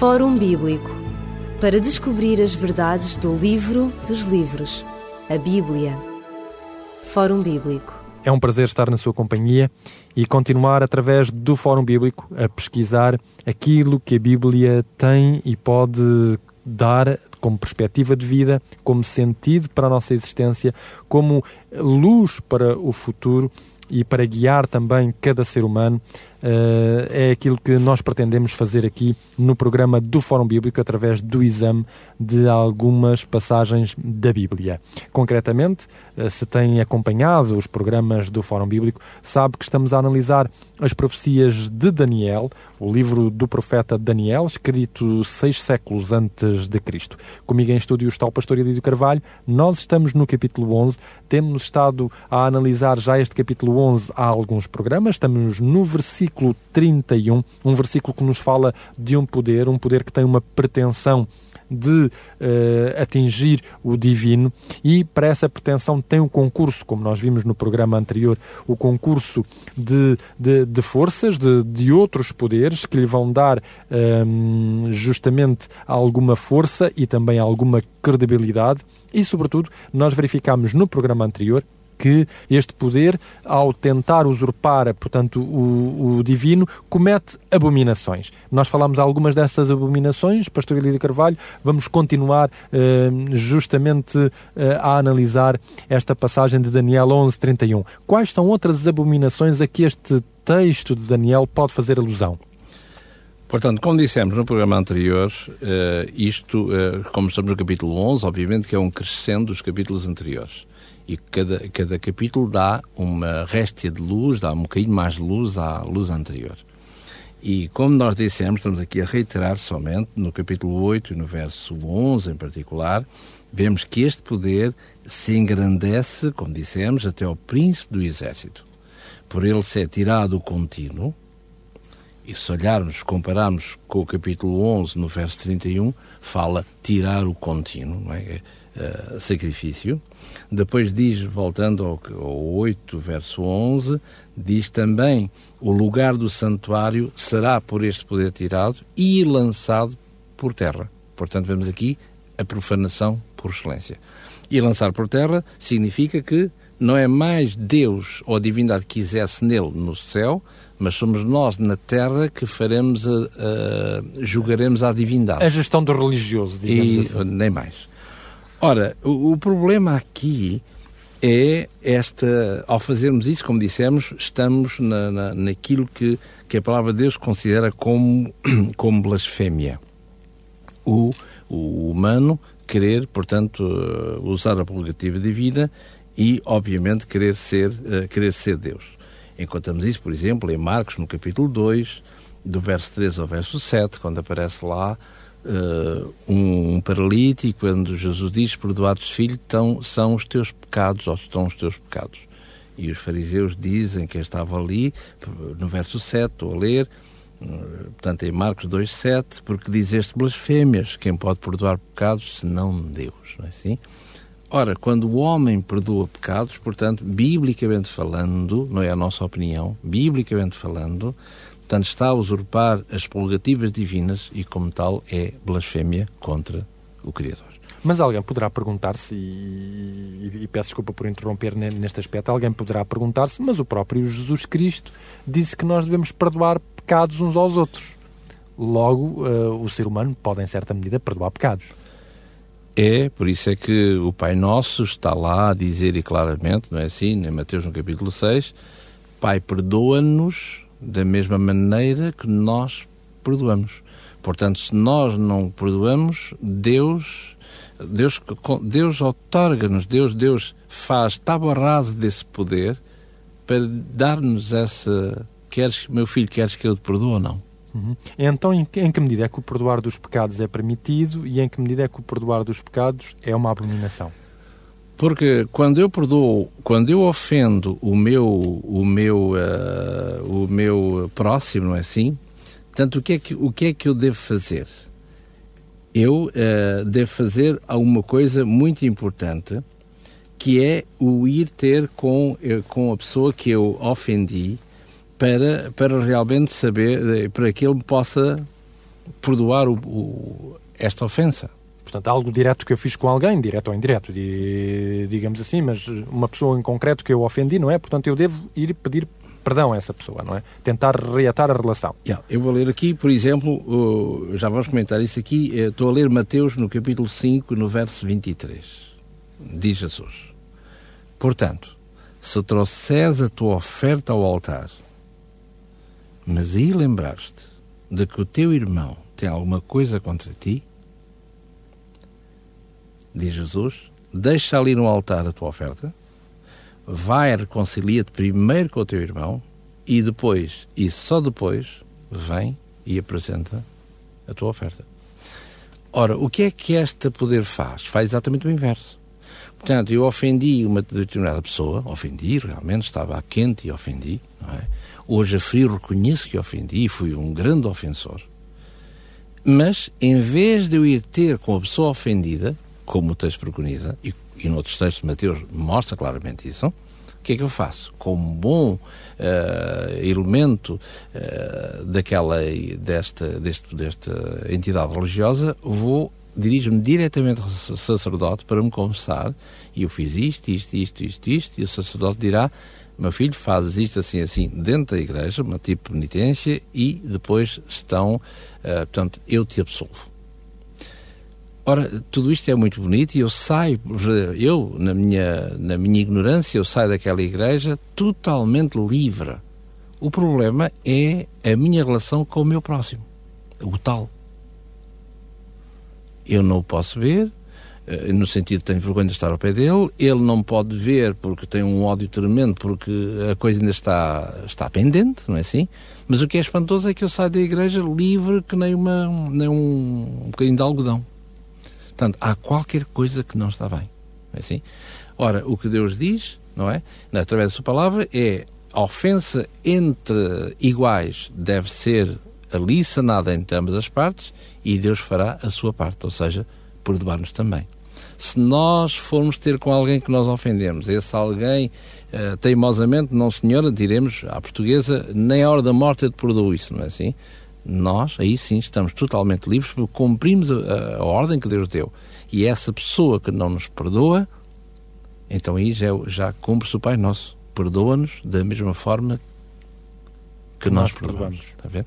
Fórum Bíblico para descobrir as verdades do livro dos livros, a Bíblia. Fórum Bíblico. É um prazer estar na sua companhia e continuar através do Fórum Bíblico a pesquisar aquilo que a Bíblia tem e pode dar como perspectiva de vida, como sentido para a nossa existência, como luz para o futuro e para guiar também cada ser humano é aquilo que nós pretendemos fazer aqui no programa do Fórum Bíblico através do exame de algumas passagens da Bíblia. Concretamente, uh, se tem acompanhado os programas do Fórum Bíblico, sabe que estamos a analisar as profecias de Daniel, o livro do profeta Daniel, escrito seis séculos antes de Cristo. Comigo em estúdio está o pastor Elídio Carvalho. Nós estamos no capítulo 11, temos estado a analisar já este capítulo 11 há alguns programas, estamos no versículo versículo 31, um versículo que nos fala de um poder, um poder que tem uma pretensão de uh, atingir o divino e para essa pretensão tem um concurso, como nós vimos no programa anterior, o concurso de, de, de forças, de, de outros poderes que lhe vão dar um, ehm, justamente alguma força e também alguma credibilidade e, sobretudo, nós verificamos no programa anterior que este poder, ao tentar usurpar, portanto, o, o divino, comete abominações. Nós falamos algumas dessas abominações, Pastor Elídio Carvalho, vamos continuar uh, justamente uh, a analisar esta passagem de Daniel 11:31. Quais são outras abominações a que este texto de Daniel pode fazer alusão? Portanto, como dissemos no programa anterior, uh, isto, uh, como estamos no capítulo 11, obviamente que é um crescendo dos capítulos anteriores e cada, cada capítulo dá uma réstia de luz, dá um bocadinho mais de luz à luz anterior. E como nós dissemos, estamos aqui a reiterar somente, no capítulo 8 e no verso 11 em particular, vemos que este poder se engrandece, como dissemos, até ao príncipe do exército. Por ele ser tirado o contínuo, e se olharmos, compararmos com o capítulo 11, no verso 31, fala tirar o contínuo, é? Uh, sacrifício. Depois diz, voltando ao, ao 8, verso 11, diz também: o lugar do santuário será por este poder tirado e lançado por terra. Portanto, vemos aqui a profanação por excelência. E lançar por terra significa que não é mais Deus ou a divindade que quisesse nele no céu, mas somos nós na terra que faremos a, a julgaremos a divindade. A gestão do religioso, digamos e, assim. Nem mais. Ora, o, o, problema aqui é esta, ao fazermos isso, como dissemos, estamos na, na, naquilo que, que a palavra de Deus considera como, como blasfémia. O, o humano querer, portanto, uh, usar a prerrogativa divina e, obviamente, querer ser, uh, querer ser Deus. Encontramos isso, por exemplo, em Marcos, no capítulo 2, do verso 3 ao verso 7, quando aparece lá uh, um, paralítico, quando Jesus diz: Perdoados, filho, são os teus pecados, ou estão os teus pecados. E os fariseus dizem que estava ali, no verso 7, estou a ler, portanto em Marcos 2, 7, porque diz este blasfémias: quem pode perdoar pecados senão Deus, não é assim? Ora, quando o homem perdoa pecados, portanto, biblicamente falando, não é a nossa opinião, biblicamente falando, Portanto, está a usurpar as prerrogativas divinas e, como tal, é blasfémia contra o Criador. Mas alguém poderá perguntar-se, e, e, peço desculpa por interromper neste aspecto, alguém poderá perguntar-se, mas o próprio Jesus Cristo disse que nós devemos perdoar pecados uns aos outros. Logo, uh, o ser humano pode, em certa medida, perdoar pecados. É, por isso é que o Pai Nosso está lá a dizer e claramente, não é assim, em Mateus no capítulo 6, Pai, perdoa-nos da mesma maneira que nós perdoamos. Portanto, se nós não perdoamos, Deus Deus, Deus otorga-nos, Deus, Deus faz tábua rasa desse poder para dar-nos essa. Queres, meu filho, queres que eu te perdoe ou não? Uhum. Então, em, em, que medida é que o perdoar dos pecados é permitido e em que medida é que o perdoar dos pecados é uma abominação? Porque quando eu perdoo, quando eu ofendo o meu, o meu, uh, o meu próximo, não é assim? Portanto, o que é que, o que, é que eu devo fazer? Eu uh, devo fazer alguma coisa muito importante, que é o ir ter com, uh, com a pessoa que eu ofendi para, para realmente saber, para que ele possa perdoar o, o, esta ofensa. Portanto, algo direto que eu fiz com alguém, direto ou indireto, digamos assim, mas uma pessoa em concreto que eu ofendi, não é? Portanto, eu devo ir pedir perdão a essa pessoa, não é? Tentar reatar a relação. Yeah, eu vou ler aqui, por exemplo, já vamos comentar isso aqui, uh, estou a ler Mateus no capítulo 5, no verso 23. Diz Jesus: Portanto, se trouxeres a tua oferta ao altar, mas aí lembraste de que o teu irmão tem alguma coisa contra ti, diz Jesus, deixa ali no altar a tua oferta, vai reconcilia-te primeiro com o teu irmão e depois, e só depois, vem e apresenta a tua oferta. Ora, o que é que este poder faz? Faz exatamente o inverso. Portanto, eu ofendi uma determinada pessoa, ofendi, realmente estava quente e ofendi, não é? Hoje a frio reconheço que ofendi e fui um grande ofensor. Mas, em vez de eu ir ter com a pessoa ofendida, como o texto preconiza, e, e noutros textos de Mateus mostra claramente isso, o que é que eu faço? Como bom uh, elemento uh, daquela, desta, deste, desta entidade religiosa, vou dirijo-me diretamente ao sacerdote para me confessar e eu fiz isto, isto, isto, isto, isto, e o sacerdote dirá meu filho faz isto assim, assim, dentro da igreja, uma tipo de penitência, e depois estão, uh, portanto, eu te absolvo. Ora, tudo isto é muito bonito e eu saio, eu, na minha, na minha ignorância, eu saio daquela igreja totalmente livre. O problema é a minha relação com o meu próximo, o tal. Eu não o posso ver, eh, no sentido de tenho vergonha de estar ao pé dele, ele não pode ver porque tem um ódio tremendo, porque a coisa ainda está, está pendente, não é assim? Mas o que é espantoso é que eu saio da igreja livre que nem, uma, nem um, um bocadinho de algodão. Portanto, há qualquer coisa que não está bem. Não é assim? Ora, o que Deus diz, não é? Através da sua palavra, é a ofensa entre iguais deve ser ali sanada entre ambas as partes e Deus fará a sua parte, ou seja, perdoar-nos também. Se nós formos ter com alguém que nós ofendemos, esse alguém uh, teimosamente, não senhora, diremos à portuguesa, nem a hora da morte eu te perdoo isso, não é assim? nós, aí sim, estamos totalmente livres porque cumprimos a, a, ordem que Deus deu. E essa pessoa que não nos perdoa, então aí já, já cumpre-se o Pai Nosso. Perdoa-nos da mesma forma que nós, nós perdoamos. Está a ver?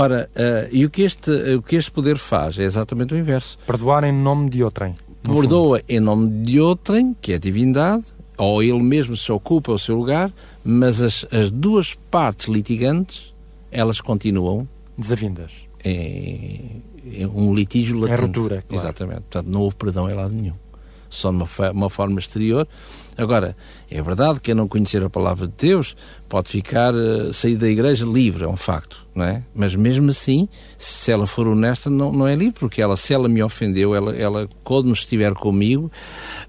Ora, uh, e o que, este, o que este poder faz é exatamente o inverso. Perdoar em nome de outrem. Perdoa fundo. em nome de outrem, que é a divindade, ou ele mesmo se ocupa o seu lugar, mas as, as duas partes litigantes elas continuam desavindas. Em, em um litígio latente. É ruptura, claro. Exatamente. Portanto, não houve perdão em lado nenhum. Só numa uma forma exterior. Agora, é verdade que a não conhecer a palavra de Deus pode ficar, uh, sair da igreja livre, é um facto, não é? Mas mesmo assim, se ela for honesta, não, não é livre, porque ela, se ela me ofendeu, ela, ela quando estiver comigo,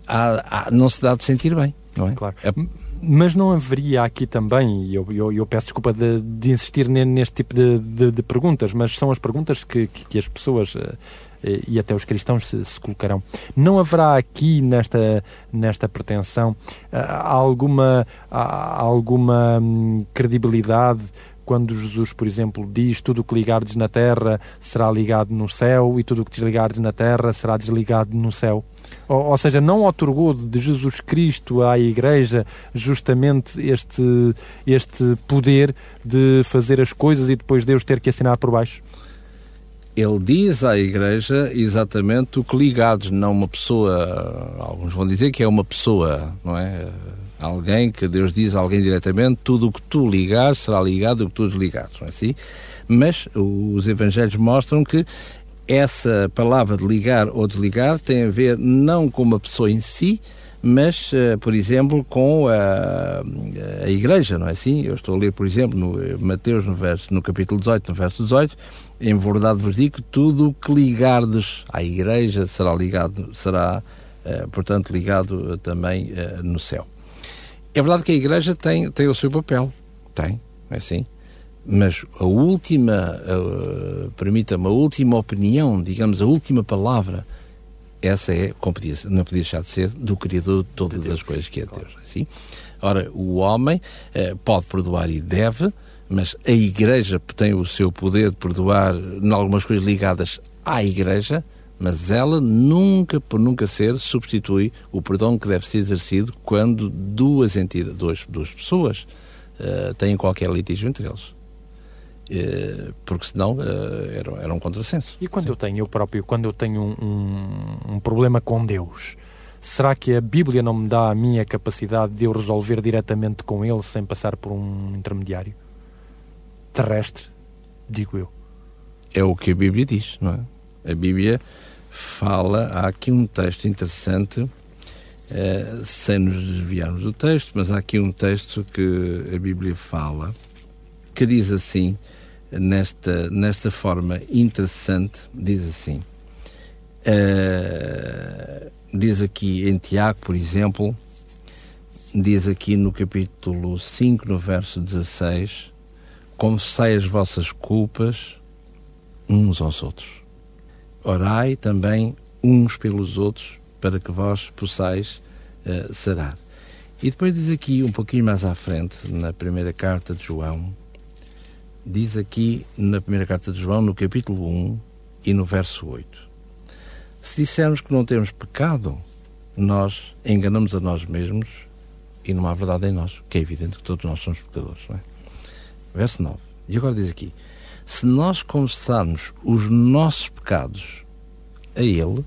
há, há, não se dá de sentir bem, não é? Claro. É, mas não haveria aqui também, e eu, eu, eu, peço desculpa de, de insistir neste tipo de, de, de, perguntas, mas são as perguntas que, que, que as pessoas uh, e até os cristãos se, se, colocarão. Não haverá aqui nesta, nesta pretensão uh, alguma, uh, alguma um, credibilidade quando Jesus, por exemplo, diz tudo o que ligardes na terra será ligado no céu e tudo o que desligardes na terra será desligado no céu. Ou, ou seja, não otorgou de Jesus Cristo à Igreja justamente este, este poder de fazer as coisas e depois Deus ter que assinar por baixo? Ele diz à Igreja exatamente o que ligados, não uma pessoa, alguns vão dizer que é uma pessoa, não é? Alguém que Deus diz a alguém diretamente, tudo o que tu ligares será ligado o que tu desligares, não é assim? Mas os Evangelhos mostram que essa palavra de ligar ou desligar tem a ver não com uma pessoa em si, mas, uh, por exemplo, com a, a Igreja, não é assim? Eu estou a ler, por exemplo, no eh, Mateus, no, verso, no capítulo 18, no verso 18, em verdade vos digo tudo o que ligardes à Igreja será ligado, será, uh, portanto, ligado também no céu. É verdade que a Igreja tem, tem o seu papel, tem, não é assim? Mas a última, permita-me, a última opinião, digamos, a última palavra, essa é, como podia, não podia deixar de ser, do Criador de todas as coisas que é Deus. É assim? Ora, o homem uh, pode perdoar e deve, mas a Igreja tem o seu poder de perdoar em algumas coisas ligadas à Igreja, mas ela nunca, por nunca ser, substitui o perdão que deve ser exercido quando duas entidades, duas, duas pessoas uh, têm qualquer litígio entre eles. Uh, porque senão uh, era, era um contrassenso. E quando Sim. eu tenho, eu próprio, quando eu tenho um, um, um problema com Deus, será que a Bíblia não me dá a minha capacidade de eu resolver diretamente com Ele sem passar por um intermediário? terrestre, digo eu. É o que a Bíblia diz, não é? A Bíblia fala, há aqui um texto interessante, eh, sem nos desviarmos do texto, mas há aqui um texto que a Bíblia fala, que diz assim, nesta, nesta forma interessante, diz assim, uh, diz aqui em Tiago, por exemplo, diz aqui no capítulo 5, no verso 16, confessai as vossas culpas uns aos outros. Orai também uns pelos outros, para que vós possais uh, sarar. E depois diz aqui, um pouquinho mais à frente, na primeira carta de João, diz aqui na primeira carta de João, no capítulo 1 e no verso 8: Se dissermos que não temos pecado, nós enganamos a nós mesmos e não há verdade em nós, que é evidente que todos nós somos pecadores, não é? Verso 9. E agora diz aqui: Se nós confessarmos os nossos pecados a Ele,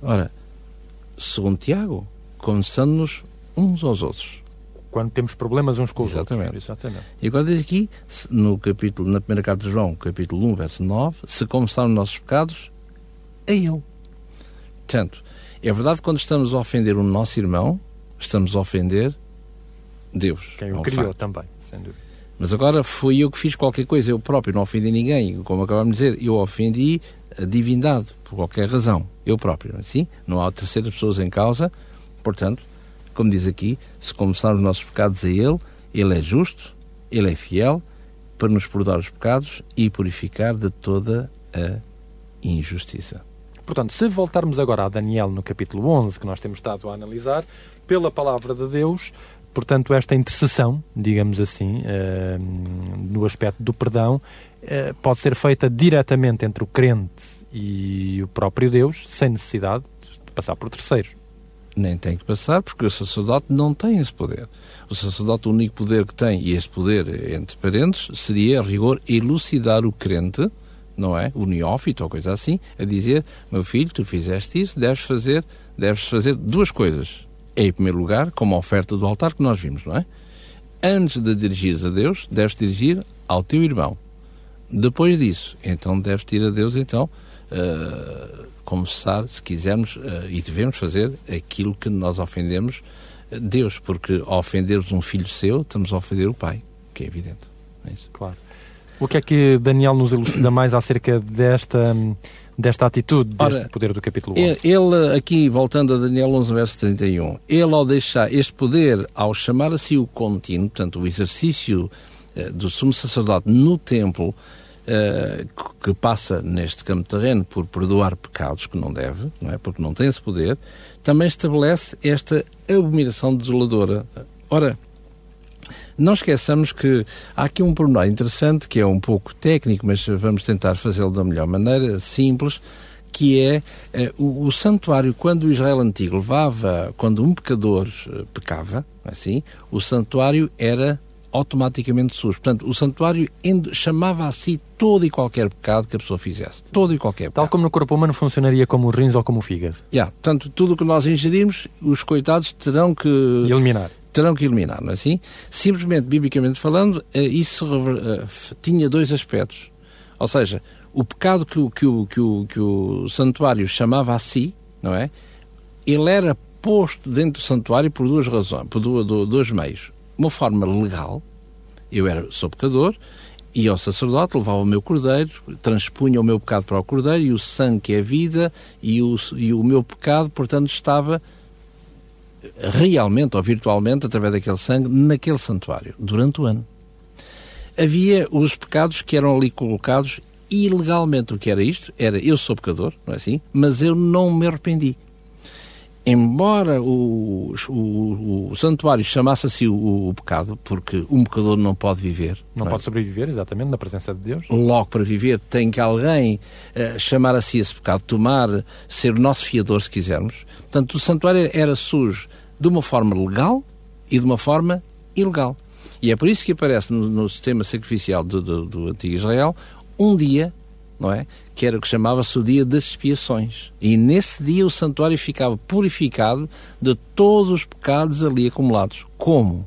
ora, segundo Tiago, confessando-nos uns aos outros. Quando temos problemas uns com os Exatamente. outros. Exatamente. E agora diz aqui, no capítulo, na primeira carta de João, capítulo 1, verso 9, se confessarmos os nossos pecados a Ele. Portanto, é verdade que quando estamos a ofender o nosso irmão, estamos a ofender Deus. Quem o criou facto. também, sem dúvida. Mas agora fui eu que fiz qualquer coisa, eu próprio não ofendi ninguém. Como acabamos de dizer, eu ofendi a divindade, por qualquer razão. Eu próprio, assim? Não há terceiras pessoas em causa. Portanto, como diz aqui, se confessarmos os nossos pecados a Ele, Ele é justo, Ele é fiel, para nos perdoar os pecados e purificar de toda a injustiça. Portanto, se voltarmos agora a Daniel no capítulo 11, que nós temos estado a analisar, pela palavra de Deus, Portanto, esta intercessão, digamos assim, uh, no aspecto do perdão, uh, pode ser feita diretamente entre o crente e o próprio Deus, sem necessidade de passar por terceiros. Nem tem que passar, porque o sacerdote não tem esse poder. O sacerdote, o único poder que tem, e este poder, entre parentes, seria, a rigor, elucidar o crente, não é? O neófito ou coisa assim, a dizer: meu filho, tu fizeste isso, deves fazer, deves fazer duas coisas em primeiro lugar, como a oferta do altar que nós vimos, não é? Antes de dirigires a Deus, deves dirigir ao teu irmão. Depois disso, então deves ir a Deus, então, uh, começar, se quisermos, uh, e devemos fazer aquilo que nós ofendemos Deus, porque ao ofendermos um filho seu, estamos a ofender o Pai, que é evidente. É isso. Claro. O que é que Daniel nos elucida mais acerca desta desta atitude, deste Ora, poder do capítulo 11? Ele, aqui, voltando a Daniel 11, verso 31, ele ao deixar este poder, ao chamar a si o contínuo, portanto, o exercício eh, do sumo sacerdote no templo, eh, que passa neste campo terreno por perdoar pecados que não deve, não é? porque não tem esse poder, também estabelece esta abominação desoladora. Ora, não esqueçamos que há aqui um pormenor interessante, que é um pouco técnico, mas vamos tentar fazê-lo da melhor maneira, simples, que é eh, o, o, santuário, quando o Israel antigo levava, quando um pecador eh, pecava, assim, o santuário era automaticamente sujo. Portanto, o santuário chamava a si todo e qualquer pecado que a pessoa fizesse. Todo e qualquer pecado. Tal como no corpo humano funcionaria como os rins ou como o fígado. Yeah, portanto, tudo o que nós ingerimos, os coitados terão que... Eliminar terão que eliminar, não é assim? Simplesmente, biblicamente falando, eh, isso eh, tinha dois aspectos. Ou seja, o pecado que o, que o, que o, que o santuário chamava a si, não é? Ele era posto dentro do santuário por duas razões, por dois meios. Uma forma legal, eu era, sou pecador, e ao sacerdote levava o meu cordeiro, transpunha o meu pecado para o cordeiro, e o sangue que é vida, e o, e o meu pecado, portanto, estava realmente ou virtualmente, através daquele sangue, naquele santuário, durante o ano. Havia os pecados que eram ali colocados ilegalmente. O que era isto? Era, eu sou pecador, não é assim? Mas eu não me arrependi. Embora o, o, o santuário chamasse assim o, o, pecado, porque um pecador não pode viver. Não, não pode é? sobreviver, exatamente, na presença de Deus. Logo, para viver, tem que alguém uh, chamar assim esse pecado, tomar, ser o nosso fiador, se quisermos. Portanto, o santuário era sujo de uma forma legal e de uma forma ilegal. E é por isso que aparece no, no sistema sacrificial do, do, do antigo Israel um dia não é? Que era o que chamava-se o dia das expiações. E nesse dia o santuário ficava purificado de todos os pecados ali acumulados. Como?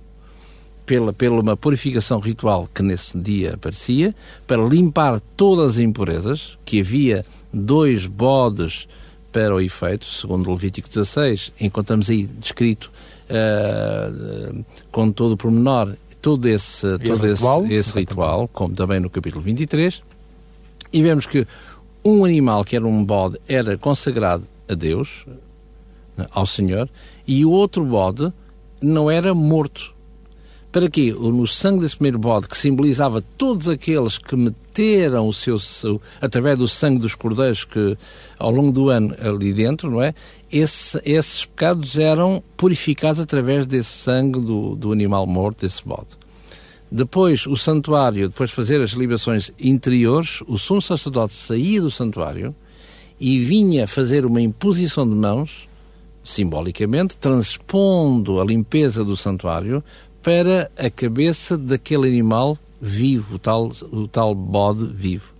Pela, pela uma purificação ritual que nesse dia aparecia, para limpar todas as impurezas, que havia dois bodes para o efeito, segundo Levítico 16, encontramos aí descrito uh, com todo o pormenor todo esse, todo esse ritual, esse ritual como também no capítulo 23, e vemos que um animal que era um bode era consagrado a Deus, né, ao Senhor, e o outro bode não era morto. Para quê? No sangue desse primeiro bode, que simbolizava todos aqueles que meteram o seu, seu através do sangue dos cordeiros que ao longo do ano ali dentro, não é? Esse, esses pecados eram purificados através desse sangue do, do animal morto, desse bode. Depois, o santuário, depois de fazer as libações interiores, o sumo sacerdote saía do santuário e vinha fazer uma imposição de mãos, simbolicamente, transpondo a limpeza do santuário para a cabeça daquele animal vivo, o tal, o tal bode vivo.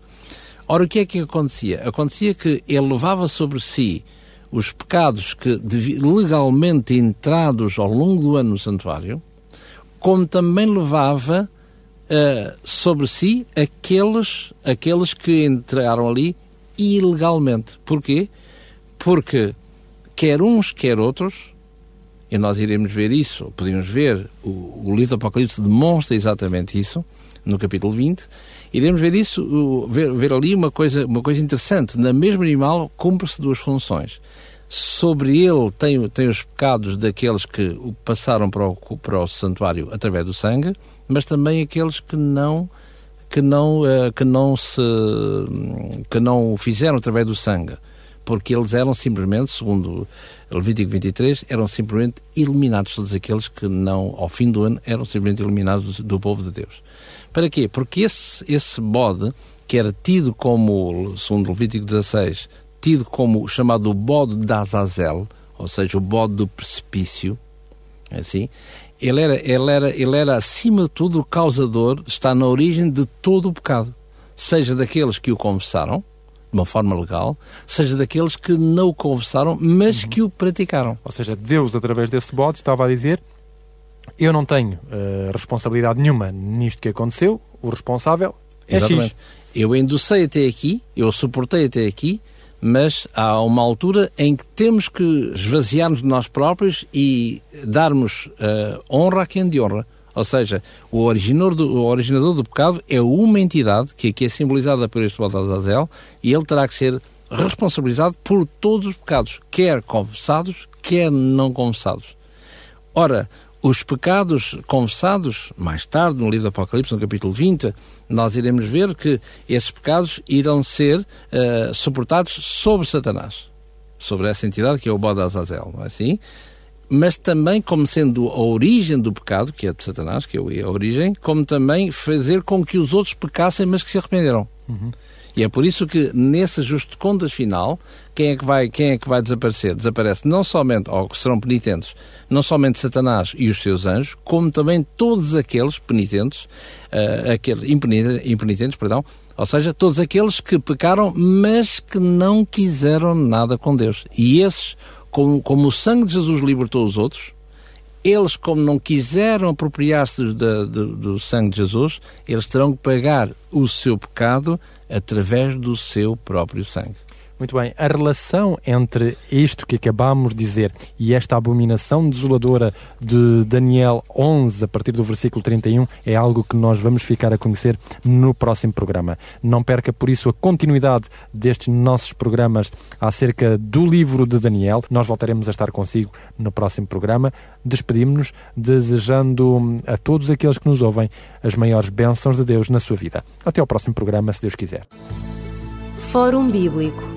Ora, o que é que acontecia? Acontecia que ele levava sobre si os pecados que legalmente entrados ao longo do ano no santuário, como também levava uh, sobre si aqueles, aqueles que entraram ali ilegalmente. Porquê? Porque quer uns, quer outros, e nós iremos ver isso, podemos ver, o, o livro do Apocalipse demonstra exatamente isso, no capítulo 20, iremos ver isso, ver, ver ali uma coisa, uma coisa interessante. Na mesma animal cumpre-se duas funções sobre ele tem, tem os pecados daqueles que passaram para o, para o santuário através do sangue, mas também aqueles que não que não uh, que não se que não o fizeram através do sangue, porque eles eram simplesmente, segundo Levítico 23, eram simplesmente eliminados todos aqueles que não ao fim do ano eram simplesmente eliminados do, do povo de Deus. Para quê? Porque esse esse bode que era tido como, segundo Levítico 16, tido como o chamado bode de Azazel, ou seja, o bode do precipício, é assim, ele era, ele, era, ele era, acima de tudo, o causador, está na origem de todo o pecado. Seja daqueles que o confessaram, de uma forma legal, seja daqueles que não o confessaram, mas uhum. que o praticaram. Ou seja, Deus, através desse bode, estava a dizer: Eu não tenho uh, responsabilidade nenhuma nisto que aconteceu, o responsável é Exatamente. X. Eu enducei até aqui, eu suportei até aqui, mas há uma altura em que temos que esvaziar-nos de nós próprios e darmos uh, honra a quem de honra. Ou seja, o originador, do, o originador do pecado é uma entidade que aqui é simbolizada por este Baldazazel e ele terá que ser responsabilizado por todos os pecados, quer confessados, quer não confessados. Ora, os pecados confessados, mais tarde, no livro do Apocalipse, no capítulo 20, nós iremos ver que esses pecados irão ser uh, suportados sobre Satanás, sobre essa entidade que é o Bode Azazel, não é assim? Mas também como sendo a origem do pecado, que é de Satanás, que é a origem, como também fazer com que os outros pecassem, mas que se arrependeram. Uhum. E é por isso que nesse ajuste de contas final, quem é que vai, quem é que vai desaparecer? Desaparece não somente, ou que serão penitentes, não somente Satanás e os seus anjos, como também todos aqueles penitentes, uh, aqueles impenitentes, impenitentes, perdão, ou seja, todos aqueles que pecaram, mas que não quiseram nada com Deus. E esses, como, como o sangue de Jesus libertou os outros, eles, como não quiseram apropriar-se do, do, do, sangue de Jesus, eles terão que pagar o seu pecado através do seu próprio sangue. Muito bem, a relação entre isto que acabamos de dizer e esta abominação desoladora de Daniel 11, a partir do versículo 31, é algo que nós vamos ficar a conhecer no próximo programa. Não perca, por isso, a continuidade destes nossos programas acerca do livro de Daniel. Nós voltaremos a estar consigo no próximo programa. Despedimos-nos desejando a todos aqueles que nos ouvem as maiores bênçãos de Deus na sua vida. Até ao próximo programa, se Deus quiser. Fórum Bíblico